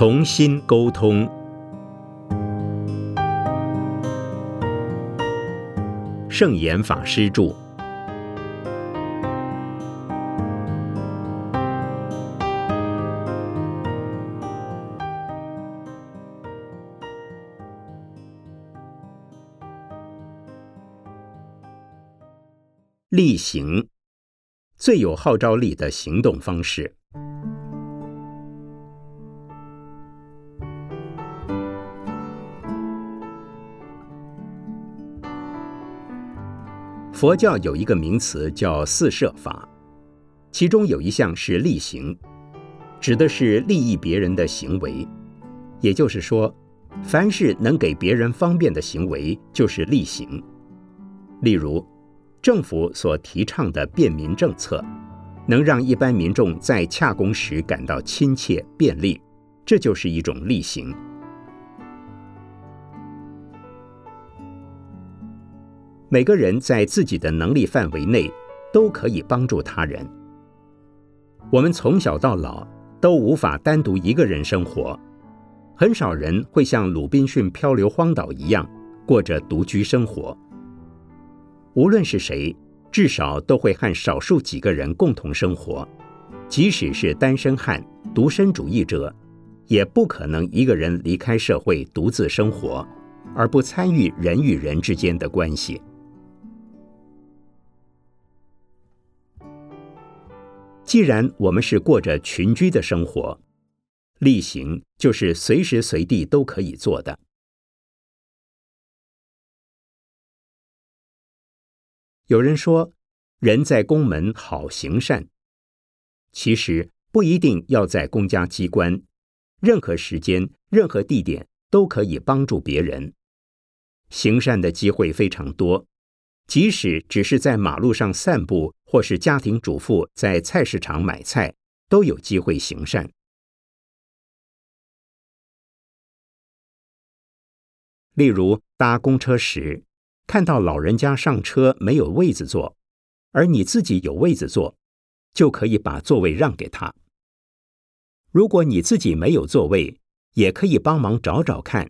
重新沟通。圣严法师著。例行，最有号召力的行动方式。佛教有一个名词叫四摄法，其中有一项是例行，指的是利益别人的行为。也就是说，凡是能给别人方便的行为，就是例行。例如，政府所提倡的便民政策，能让一般民众在洽公时感到亲切便利，这就是一种例行。每个人在自己的能力范围内都可以帮助他人。我们从小到老都无法单独一个人生活，很少人会像鲁滨逊漂流荒岛一样过着独居生活。无论是谁，至少都会和少数几个人共同生活。即使是单身汉、独身主义者，也不可能一个人离开社会独自生活，而不参与人与人之间的关系。既然我们是过着群居的生活，例行就是随时随地都可以做的。有人说，人在宫门好行善，其实不一定要在公家机关，任何时间、任何地点都可以帮助别人。行善的机会非常多。即使只是在马路上散步，或是家庭主妇在菜市场买菜，都有机会行善。例如搭公车时，看到老人家上车没有位子坐，而你自己有位子坐，就可以把座位让给他。如果你自己没有座位，也可以帮忙找找看，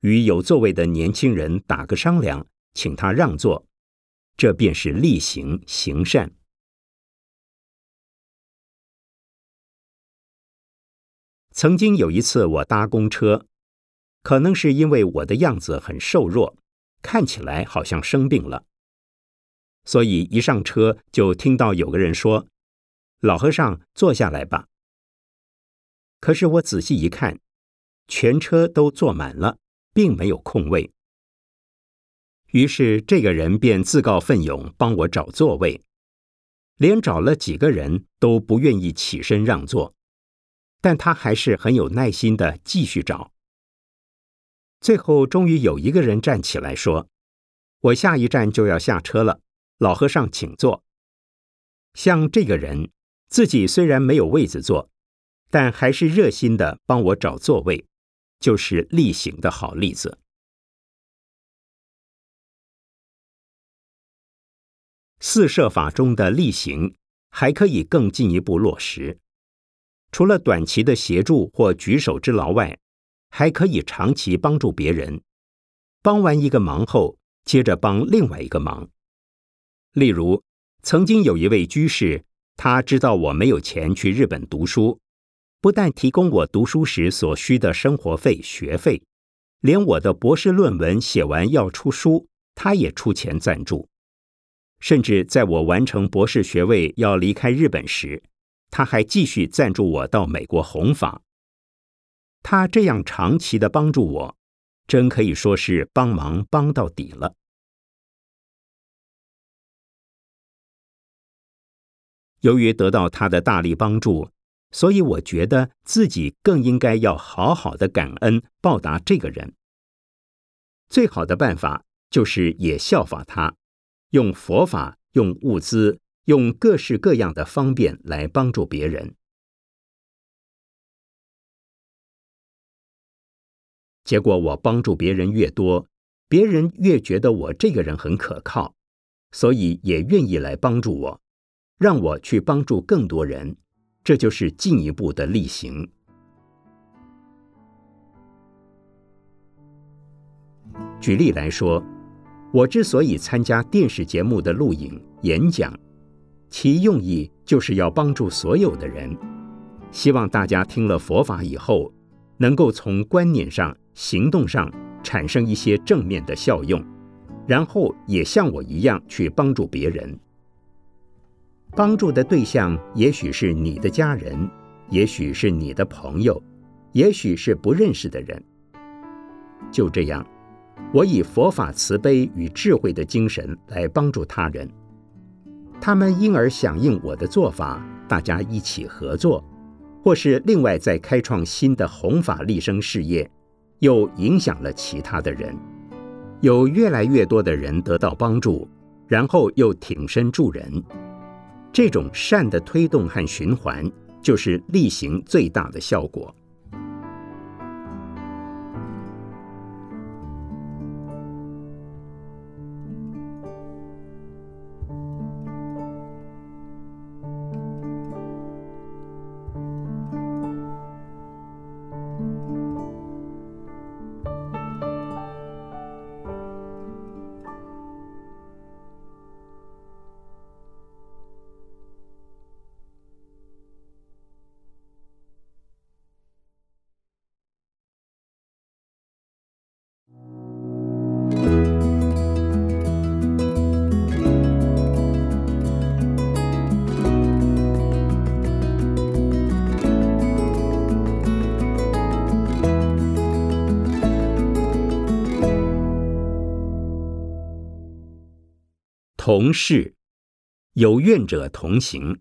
与有座位的年轻人打个商量，请他让座。这便是例行行善。曾经有一次，我搭公车，可能是因为我的样子很瘦弱，看起来好像生病了，所以一上车就听到有个人说：“老和尚，坐下来吧。”可是我仔细一看，全车都坐满了，并没有空位。于是这个人便自告奋勇帮我找座位，连找了几个人都不愿意起身让座，但他还是很有耐心的继续找。最后终于有一个人站起来说：“我下一站就要下车了，老和尚请坐。”像这个人自己虽然没有位子坐，但还是热心的帮我找座位，就是例行的好例子。四摄法中的例行还可以更进一步落实，除了短期的协助或举手之劳外，还可以长期帮助别人。帮完一个忙后，接着帮另外一个忙。例如，曾经有一位居士，他知道我没有钱去日本读书，不但提供我读书时所需的生活费、学费，连我的博士论文写完要出书，他也出钱赞助。甚至在我完成博士学位要离开日本时，他还继续赞助我到美国弘法。他这样长期的帮助我，真可以说是帮忙帮到底了。由于得到他的大力帮助，所以我觉得自己更应该要好好的感恩报答这个人。最好的办法就是也效法他。用佛法，用物资，用各式各样的方便来帮助别人。结果我帮助别人越多，别人越觉得我这个人很可靠，所以也愿意来帮助我，让我去帮助更多人，这就是进一步的力行。举例来说。我之所以参加电视节目的录影、演讲，其用意就是要帮助所有的人，希望大家听了佛法以后，能够从观念上、行动上产生一些正面的效用，然后也像我一样去帮助别人。帮助的对象也许是你的家人，也许是你的朋友，也许是不认识的人。就这样，我以佛法慈悲与智慧的精神来帮助他人，他们因而响应我的做法，大家一起合作，或是另外再开创新的弘法利生事业，又影响了其他的人，有越来越多的人得到帮助，然后又挺身助人。这种善的推动和循环，就是力行最大的效果。同事，有愿者同行。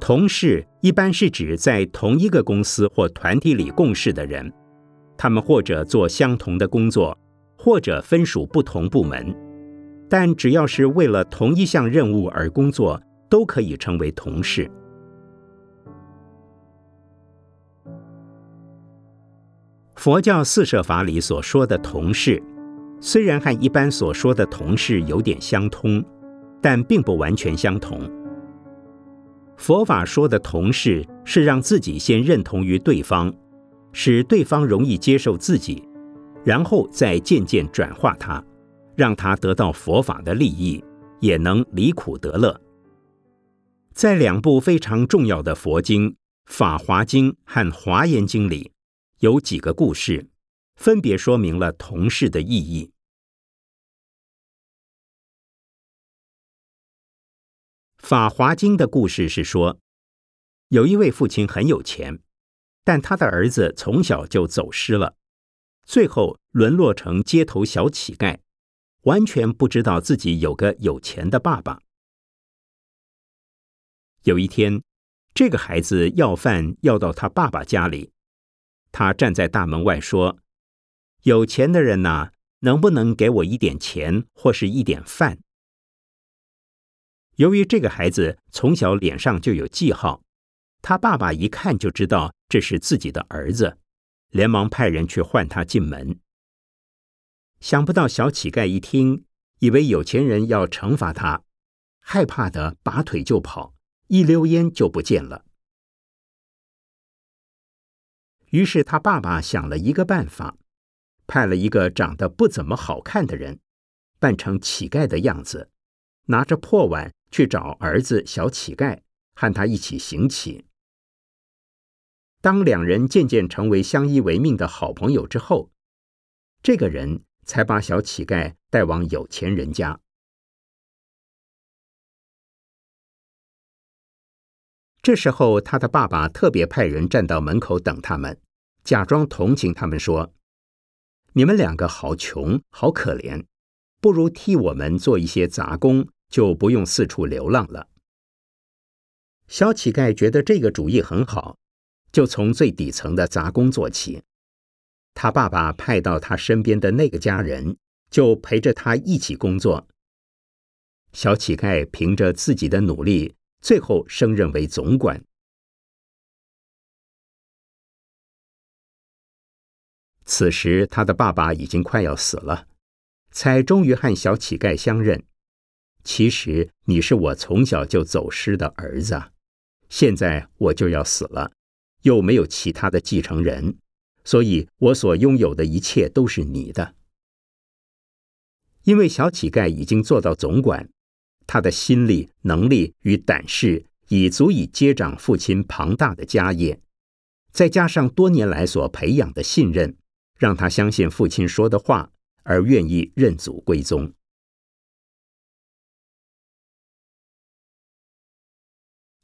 同事一般是指在同一个公司或团体里共事的人，他们或者做相同的工作，或者分属不同部门，但只要是为了同一项任务而工作，都可以成为同事。佛教四摄法里所说的同事，虽然和一般所说的同事有点相通，但并不完全相同。佛法说的同事，是让自己先认同于对方，使对方容易接受自己，然后再渐渐转化他，让他得到佛法的利益，也能离苦得乐。在两部非常重要的佛经《法华经》和《华严经》里。有几个故事，分别说明了同事的意义。《法华经》的故事是说，有一位父亲很有钱，但他的儿子从小就走失了，最后沦落成街头小乞丐，完全不知道自己有个有钱的爸爸。有一天，这个孩子要饭要到他爸爸家里。他站在大门外说：“有钱的人呐，能不能给我一点钱或是一点饭？”由于这个孩子从小脸上就有记号，他爸爸一看就知道这是自己的儿子，连忙派人去唤他进门。想不到小乞丐一听，以为有钱人要惩罚他，害怕的拔腿就跑，一溜烟就不见了。于是他爸爸想了一个办法，派了一个长得不怎么好看的人，扮成乞丐的样子，拿着破碗去找儿子小乞丐，和他一起行乞。当两人渐渐成为相依为命的好朋友之后，这个人才把小乞丐带往有钱人家。这时候，他的爸爸特别派人站到门口等他们。假装同情他们说：“你们两个好穷，好可怜，不如替我们做一些杂工，就不用四处流浪了。”小乞丐觉得这个主意很好，就从最底层的杂工做起。他爸爸派到他身边的那个家人，就陪着他一起工作。小乞丐凭着自己的努力，最后升任为总管。此时，他的爸爸已经快要死了，才终于和小乞丐相认。其实你是我从小就走失的儿子，现在我就要死了，又没有其他的继承人，所以我所拥有的一切都是你的。因为小乞丐已经做到总管，他的心力、能力与胆识已足以接掌父亲庞大的家业，再加上多年来所培养的信任，让他相信父亲说的话，而愿意认祖归宗。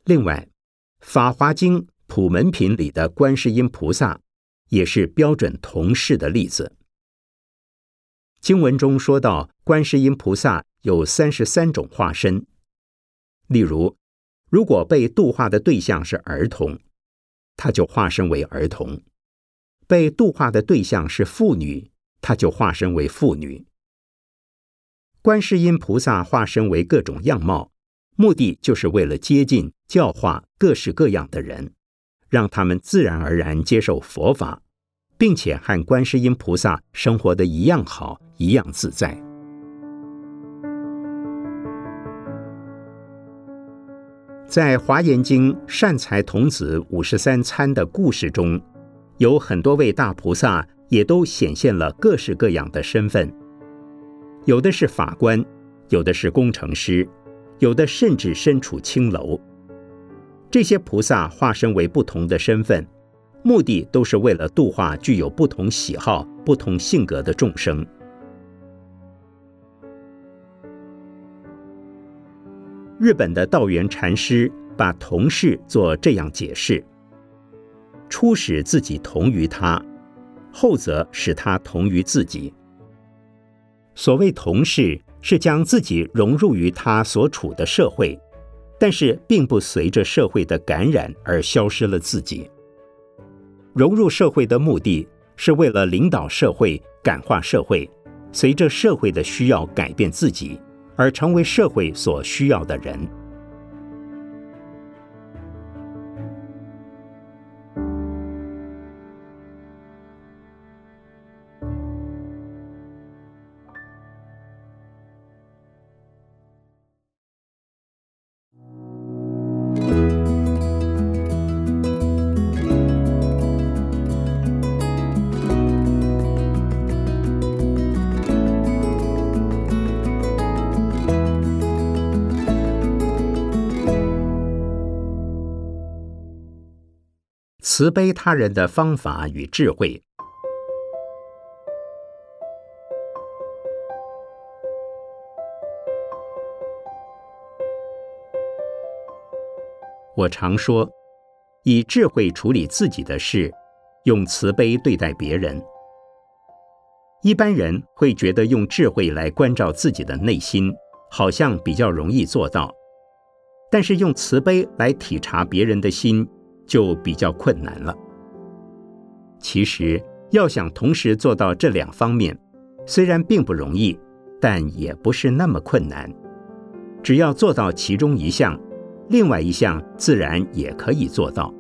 另外，《法华经·普门品》里的观世音菩萨也是标准同事的例子。经文中说到，观世音菩萨有三十三种化身。例如，如果被度化的对象是儿童，他就化身为儿童；被度化的对象是妇女，他就化身为妇女。观世音菩萨化身为各种样貌，目的就是为了接近、教化各式各样的人，让他们自然而然接受佛法。并且和观世音菩萨生活的一样好，一样自在。在《华严经》善财童子五十三参的故事中，有很多位大菩萨也都显现了各式各样的身份，有的是法官，有的是工程师，有的甚至身处青楼。这些菩萨化身为不同的身份。目的都是为了度化具有不同喜好、不同性格的众生。日本的道元禅师把同事做这样解释：初使自己同于他，后则使他同于自己。所谓同事，是将自己融入于他所处的社会，但是并不随着社会的感染而消失了自己。融入社会的目的是为了领导社会、感化社会，随着社会的需要改变自己，而成为社会所需要的人。慈悲他人的方法与智慧。我常说，以智慧处理自己的事，用慈悲对待别人。一般人会觉得用智慧来关照自己的内心，好像比较容易做到；但是用慈悲来体察别人的心。就比较困难了。其实要想同时做到这两方面，虽然并不容易，但也不是那么困难。只要做到其中一项，另外一项自然也可以做到。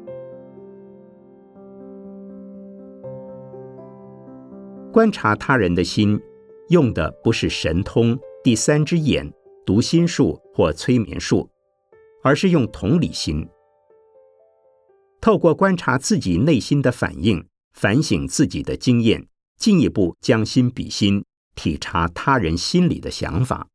观察他人的心，用的不是神通、第三只眼、读心术或催眠术，而是用同理心。透过观察自己内心的反应，反省自己的经验，进一步将心比心，体察他人心里的想法。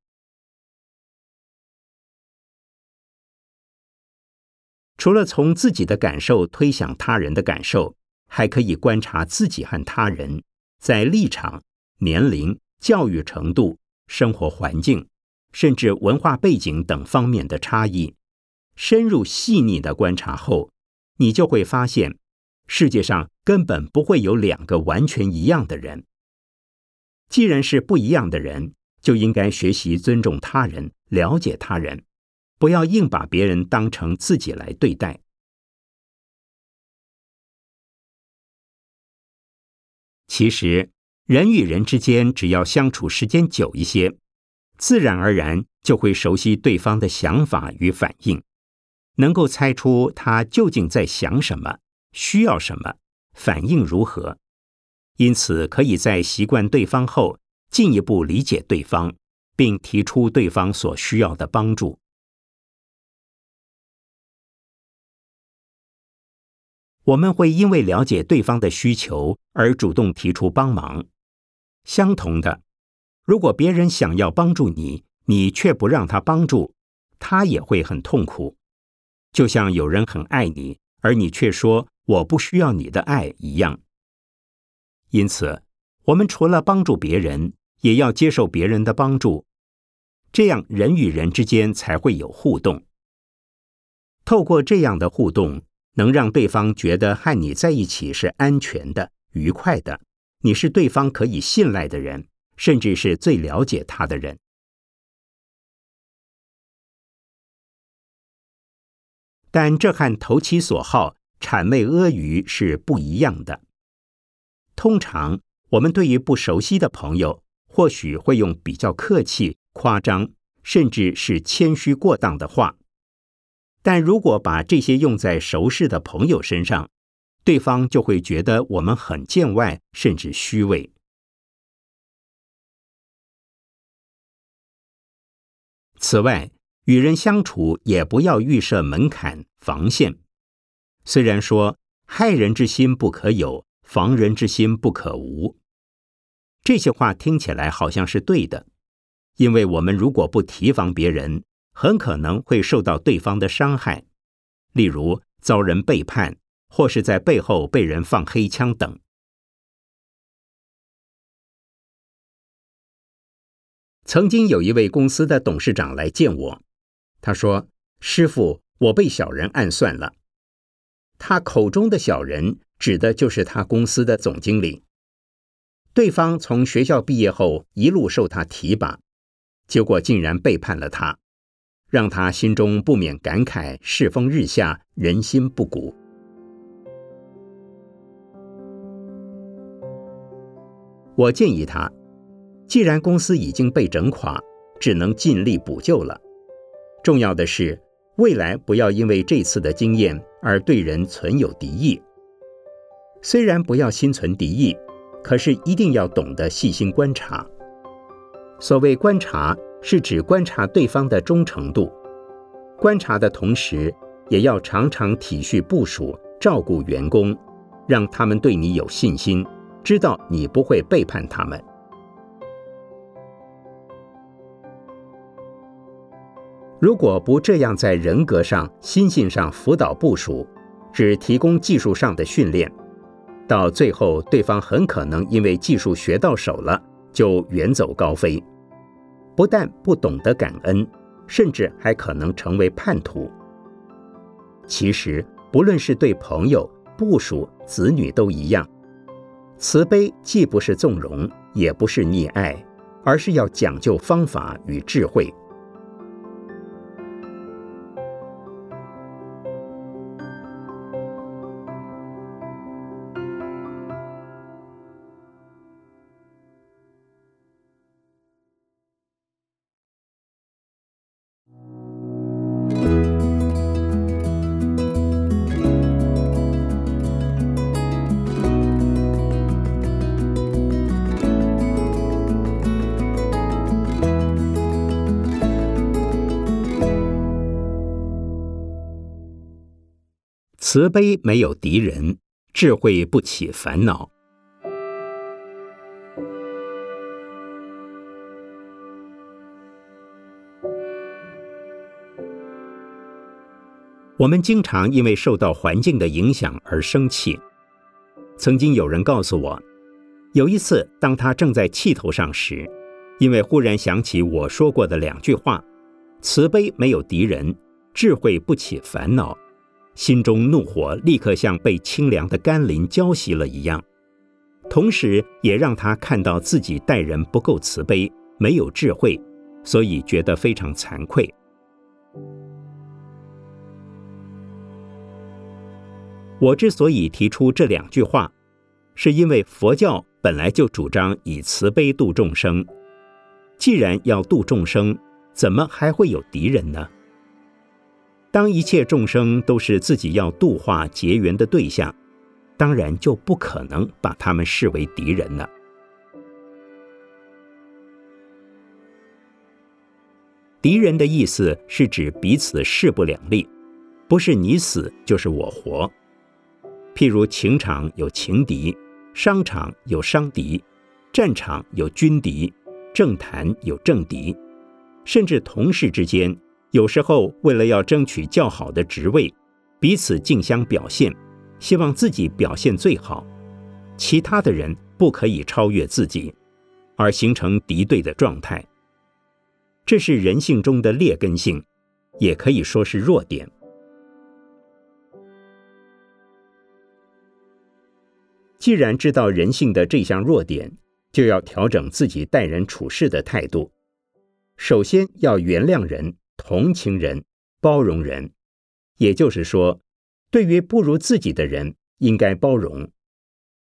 除了从自己的感受推想他人的感受，还可以观察自己和他人在立场、年龄、教育程度、生活环境，甚至文化背景等方面的差异。深入细腻的观察后。你就会发现，世界上根本不会有两个完全一样的人。既然是不一样的人，就应该学习尊重他人，了解他人，不要硬把别人当成自己来对待。其实，人与人之间，只要相处时间久一些，自然而然就会熟悉对方的想法与反应。能够猜出他究竟在想什么，需要什么，反应如何，因此可以在习惯对方后，进一步理解对方，并提出对方所需要的帮助。我们会因为了解对方的需求而主动提出帮忙。相同的，如果别人想要帮助你，你却不让他帮助，他也会很痛苦。就像有人很爱你，而你却说我不需要你的爱一样。因此，我们除了帮助别人，也要接受别人的帮助，这样人与人之间才会有互动。透过这样的互动。能让对方觉得和你在一起是安全的、愉快的，你是对方可以信赖的人，甚至是最了解他的人。但这和投其所好、谄媚阿谀是不一样的。通常，我们对于不熟悉的朋友，或许会用比较客气、夸张，甚至是谦虚过当的话。但如果把这些用在熟识的朋友身上，对方就会觉得我们很见外，甚至虚伪。此外，与人相处也不要预设门槛、防线。虽然说“害人之心不可有，防人之心不可无”，这些话听起来好像是对的，因为我们如果不提防别人，很可能会受到对方的伤害，例如遭人背叛，或是在背后被人放黑枪等。曾经有一位公司的董事长来见我，他说：“师傅，我被小人暗算了。”他口中的小人指的就是他公司的总经理。对方从学校毕业后一路受他提拔，结果竟然背叛了他。让他心中不免感慨：世风日下，人心不古。我建议他，既然公司已经被整垮，只能尽力补救了。重要的是，未来不要因为这次的经验而对人存有敌意。虽然不要心存敌意，可是一定要懂得细心观察。所谓观察。是指观察对方的忠诚度，观察的同时，也要常常体恤部属，照顾员工，让他们对你有信心，知道你不会背叛他们。如果不这样，在人格上、心性上辅导部署，只提供技术上的训练，到最后，对方很可能因为技术学到手了，就远走高飞。不但不懂得感恩，甚至还可能成为叛徒。其实，不论是对朋友、部属、子女都一样，慈悲既不是纵容，也不是溺爱，而是要讲究方法与智慧。慈悲没有敌人，智慧不起烦恼。我们经常因为受到环境的影响而生气。曾经有人告诉我，有一次当他正在气头上时，因为忽然想起我说过的两句话：“慈悲没有敌人，智慧不起烦恼。”心中怒火立刻像被清凉的甘霖浇熄了一样，同时也让他看到自己待人不够慈悲，没有智慧，所以觉得非常惭愧。我之所以提出这两句话，是因为佛教本来就主张以慈悲度众生。既然要度众生，怎么还会有敌人呢？当一切众生都是自己要度化结缘的对象，当然就不可能把他们视为敌人了。敌人的意思是指彼此势不两立，不是你死就是我活。譬如情场有情敌，商场有商敌，战场有军敌，政坛有政敌，甚至同事之间，有时候为了要争取较好的职位，彼此竞相表现，希望自己表现最好，其他的人不可以超越自己，而形成敌对的状态。这是人性中的劣根性，也可以说是弱点。既然知道人性的这项弱点，就要调整自己待人处事的态度。首先要原谅人、同情人、包容人，也就是说，对于不如自己的人，应该包容；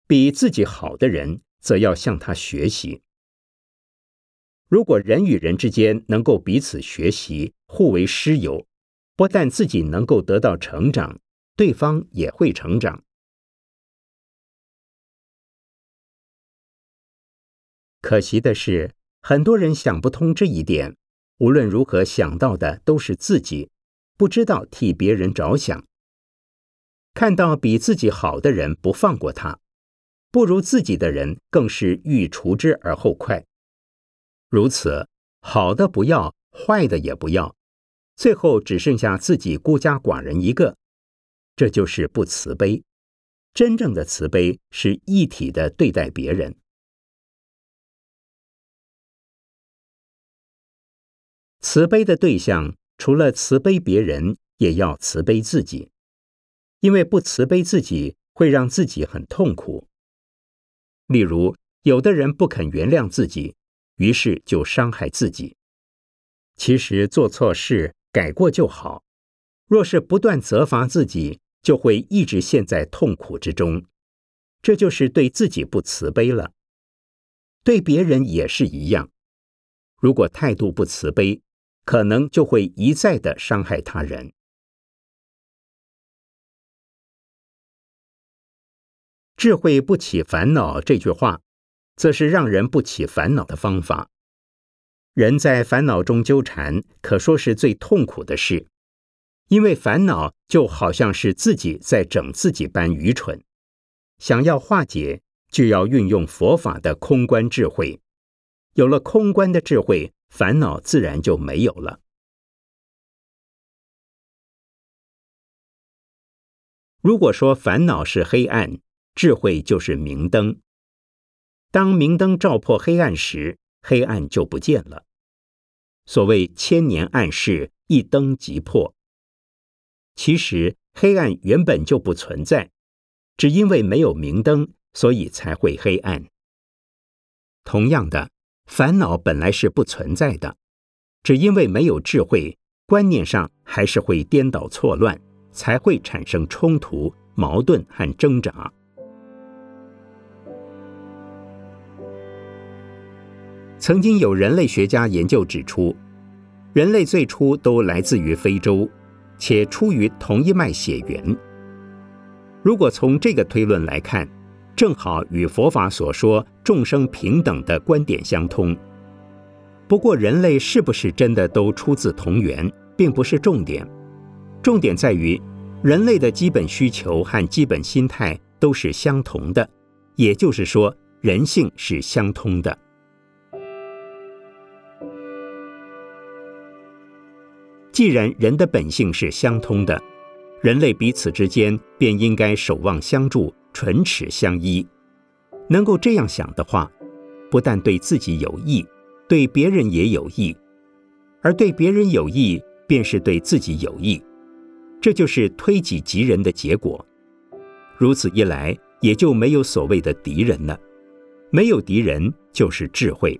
比自己好的人，则要向他学习。如果人与人之间能够彼此学习、互为师友，不但自己能够得到成长，对方也会成长。可惜的是，很多人想不通这一点，无论如何想到的都是自己，不知道替别人着想。看到比自己好的人不放过他，不如自己的人更是欲除之而后快。如此，好的不要，坏的也不要，最后只剩下自己孤家寡人一个，这就是不慈悲。真正的慈悲是一体的对待别人。慈悲的对象除了慈悲别人，也要慈悲自己，因为不慈悲自己会让自己很痛苦。例如，有的人不肯原谅自己。于是就伤害自己。其实做错事改过就好。若是不断责罚自己，就会一直陷在痛苦之中。这就是对自己不慈悲了。对别人也是一样。如果态度不慈悲，可能就会一再的伤害他人。智慧不起烦恼这句话。则是让人不起烦恼的方法。人在烦恼中纠缠，可说是最痛苦的事，因为烦恼就好像是自己在整自己般愚蠢。想要化解，就要运用佛法的空观智慧。有了空观的智慧，烦恼自然就没有了。如果说烦恼是黑暗，智慧就是明灯。当明灯照破黑暗时，黑暗就不见了。所谓千年暗室，一灯即破。其实黑暗原本就不存在，只因为没有明灯，所以才会黑暗。同样的，烦恼本来是不存在的，只因为没有智慧，观念上还是会颠倒错乱，才会产生冲突、矛盾和挣扎。曾经有人类学家研究指出，人类最初都来自于非洲，且出于同一脉血缘。如果从这个推论来看，正好与佛法所说众生平等的观点相通。不过，人类是不是真的都出自同源，并不是重点，重点在于人类的基本需求和基本心态都是相同的，也就是说，人性是相通的。既然人的本性是相通的，人类彼此之间便应该守望相助、唇齿相依。能够这样想的话，不但对自己有益，对别人也有益，而对别人有益，便是对自己有益。这就是推己及人的结果。如此一来，也就没有所谓的敌人了。没有敌人，就是智慧。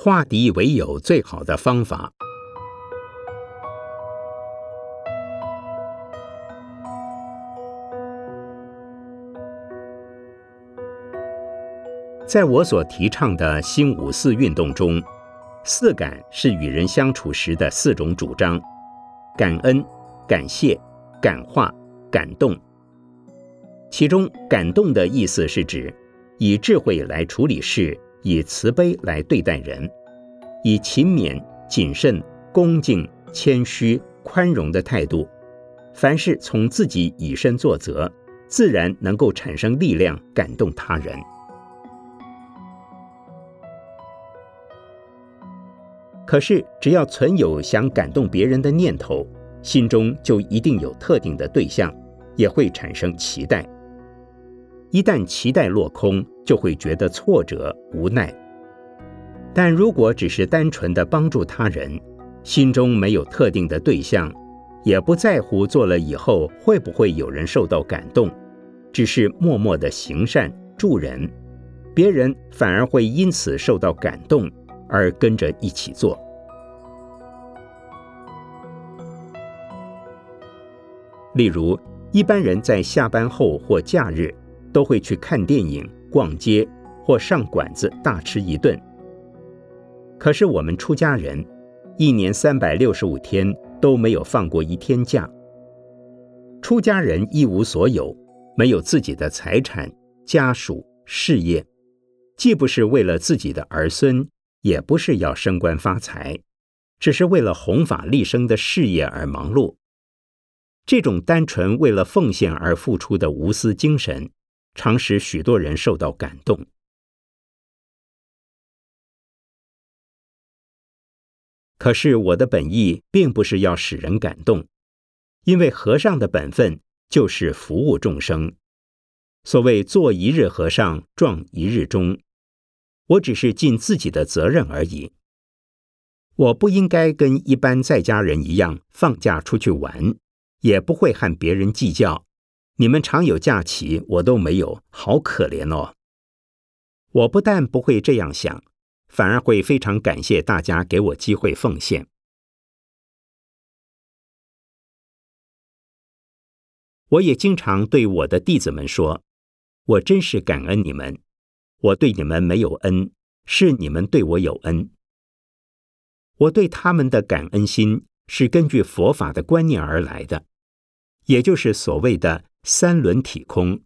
化敌为友最好的方法。在我所提倡的新五四运动中，四感是与人相处时的四种主张：感恩、感谢、感化、感动。其中，感动的意思是指以智慧来处理事，以慈悲来对待人，以勤勉、谨慎、恭敬、谦虚、宽容的态度，凡事从自己以身作则，自然能够产生力量，感动他人。可是，只要存有想感动别人的念头，心中就一定有特定的对象，也会产生期待。一旦期待落空，就会觉得挫折无奈。但如果只是单纯的帮助他人，心中没有特定的对象，也不在乎做了以后会不会有人受到感动，只是默默的行善助人，别人反而会因此受到感动。而跟着一起做。例如，一般人在下班后或假日都会去看电影、逛街或上馆子大吃一顿。可是我们出家人，一年三百六十五天都没有放过一天假。出家人一无所有，没有自己的财产、家属、事业，既不是为了自己的儿孙。也不是要升官发财，只是为了弘法立生的事业而忙碌。这种单纯为了奉献而付出的无私精神，常使许多人受到感动。可是我的本意并不是要使人感动，因为和尚的本分就是服务众生。所谓做一日和尚撞一日钟。我只是尽自己的责任而已。我不应该跟一般在家人一样放假出去玩，也不会和别人计较。你们常有假期，我都没有，好可怜哦。我不但不会这样想，反而会非常感谢大家给我机会奉献。我也经常对我的弟子们说：“我真是感恩你们。”我对你们没有恩，是你们对我有恩。我对他们的感恩心是根据佛法的观念而来的，也就是所谓的三轮体空。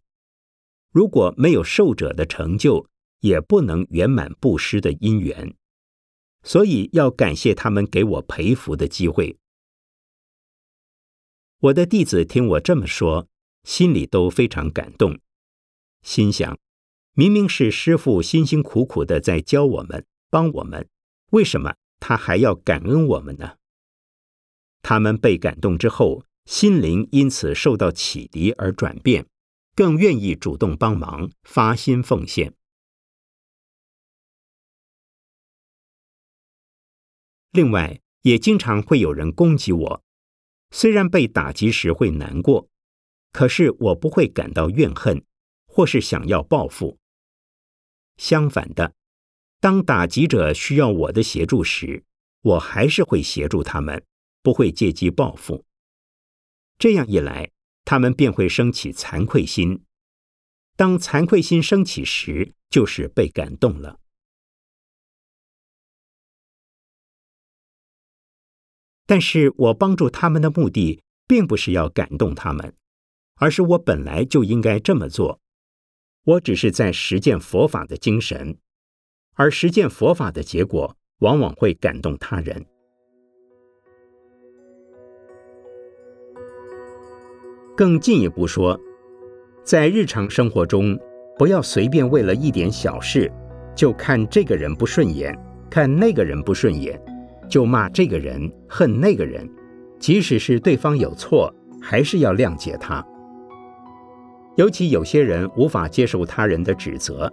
如果没有受者的成就，也不能圆满布施的因缘。所以要感谢他们给我培福的机会。我的弟子听我这么说，心里都非常感动，心想。明明是师傅辛辛苦苦的在教我们、帮我们，为什么他还要感恩我们呢？他们被感动之后，心灵因此受到启迪而转变，更愿意主动帮忙、发心奉献。另外，也经常会有人攻击我，虽然被打击时会难过，可是我不会感到怨恨，或是想要报复。相反的，当打击者需要我的协助时，我还是会协助他们，不会借机报复。这样一来，他们便会升起惭愧心。当惭愧心升起时，就是被感动了。但是我帮助他们的目的，并不是要感动他们，而是我本来就应该这么做。我只是在实践佛法的精神，而实践佛法的结果往往会感动他人。更进一步说，在日常生活中，不要随便为了一点小事就看这个人不顺眼，看那个人不顺眼，就骂这个人，恨那个人。即使是对方有错，还是要谅解他。尤其有些人无法接受他人的指责，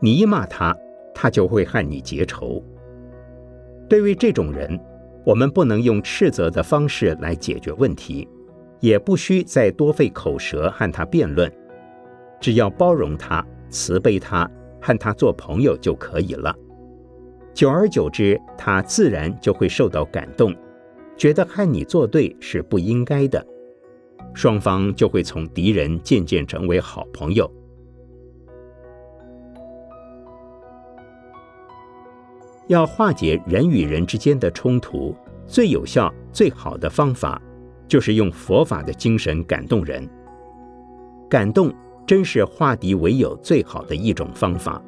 你一骂他，他就会和你结仇。对于这种人，我们不能用斥责的方式来解决问题，也不需再多费口舌和他辩论，只要包容他、慈悲他，和他做朋友就可以了。久而久之，他自然就会受到感动，觉得和你作对是不应该的，双方就会从敌人渐渐成为好朋友。要化解人与人之间的冲突，最有效、最好的方法，就是用佛法的精神感动人。感动真是化敌为友最好的一种方法。